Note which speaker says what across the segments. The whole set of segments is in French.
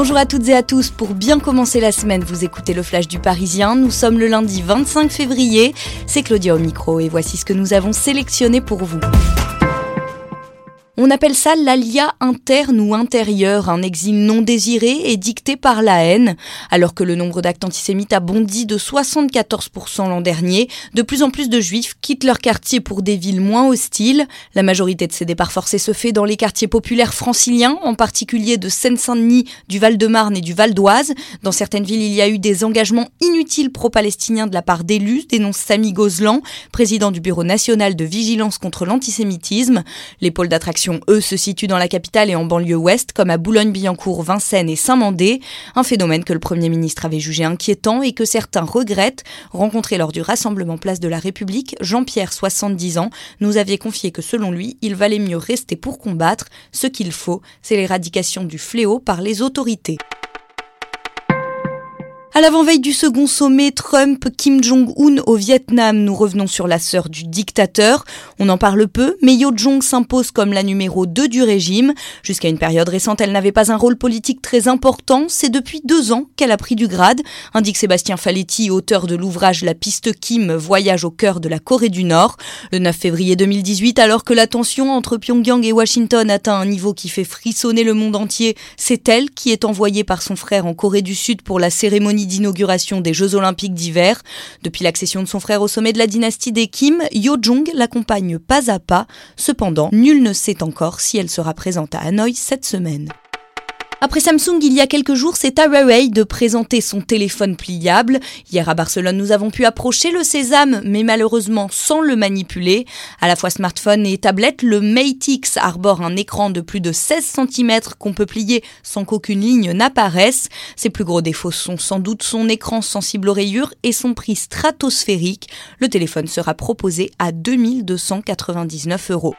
Speaker 1: Bonjour à toutes et à tous. Pour bien commencer la semaine, vous écoutez le Flash du Parisien. Nous sommes le lundi 25 février. C'est Claudia au micro et voici ce que nous avons sélectionné pour vous. On appelle ça l'alia interne ou intérieur, un exil non désiré et dicté par la haine. Alors que le nombre d'actes antisémites a bondi de 74% l'an dernier, de plus en plus de juifs quittent leur quartier pour des villes moins hostiles. La majorité de ces départs forcés se fait dans les quartiers populaires franciliens, en particulier de Seine-Saint-Denis, du Val-de-Marne et du Val d'Oise. Dans certaines villes, il y a eu des engagements inutiles pro-palestiniens de la part d'élus, dénonce Samy Gozlan, président du Bureau national de vigilance contre l'antisémitisme. Eux, se situent dans la capitale et en banlieue ouest, comme à Boulogne-Billancourt, Vincennes et Saint-Mandé, un phénomène que le Premier ministre avait jugé inquiétant et que certains regrettent. Rencontré lors du rassemblement Place de la République, Jean-Pierre, 70 ans, nous avait confié que selon lui, il valait mieux rester pour combattre. Ce qu'il faut, c'est l'éradication du fléau par les autorités. À l'avant-veille du second sommet Trump-Kim Jong-un au Vietnam, nous revenons sur la sœur du dictateur. On en parle peu, mais Yo Jong s'impose comme la numéro 2 du régime. Jusqu'à une période récente, elle n'avait pas un rôle politique très important. C'est depuis deux ans qu'elle a pris du grade, indique Sébastien Faletti, auteur de l'ouvrage La piste Kim, voyage au cœur de la Corée du Nord. Le 9 février 2018, alors que la tension entre Pyongyang et Washington atteint un niveau qui fait frissonner le monde entier, c'est elle qui est envoyée par son frère en Corée du Sud pour la cérémonie d'inauguration des Jeux Olympiques d'hiver. Depuis l'accession de son frère au sommet de la dynastie des Kim, Yo Jong l'accompagne pas à pas. Cependant, nul ne sait encore si elle sera présente à Hanoï cette semaine. Après Samsung, il y a quelques jours, c'est à Huawei de présenter son téléphone pliable. Hier à Barcelone, nous avons pu approcher le Sésame, mais malheureusement sans le manipuler. À la fois smartphone et tablette, le Mate X arbore un écran de plus de 16 cm qu'on peut plier sans qu'aucune ligne n'apparaisse. Ses plus gros défauts sont sans doute son écran sensible aux rayures et son prix stratosphérique. Le téléphone sera proposé à 2299 euros.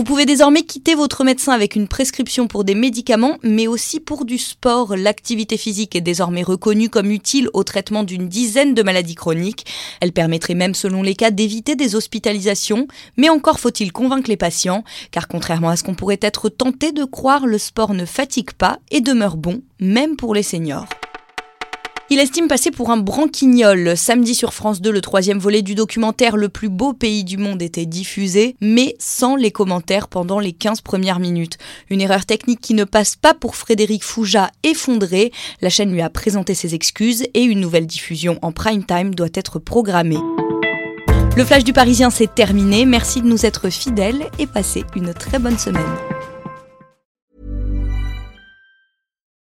Speaker 1: Vous pouvez désormais quitter votre médecin avec une prescription pour des médicaments, mais aussi pour du sport. L'activité physique est désormais reconnue comme utile au traitement d'une dizaine de maladies chroniques. Elle permettrait même, selon les cas, d'éviter des hospitalisations. Mais encore faut-il convaincre les patients, car contrairement à ce qu'on pourrait être tenté de croire, le sport ne fatigue pas et demeure bon, même pour les seniors. Il estime passer pour un branquignol. Samedi sur France 2, le troisième volet du documentaire Le plus beau pays du monde était diffusé, mais sans les commentaires pendant les 15 premières minutes. Une erreur technique qui ne passe pas pour Frédéric Fouja effondré. La chaîne lui a présenté ses excuses et une nouvelle diffusion en prime time doit être programmée. Le flash du Parisien s'est terminé. Merci de nous être fidèles et passez une très bonne semaine.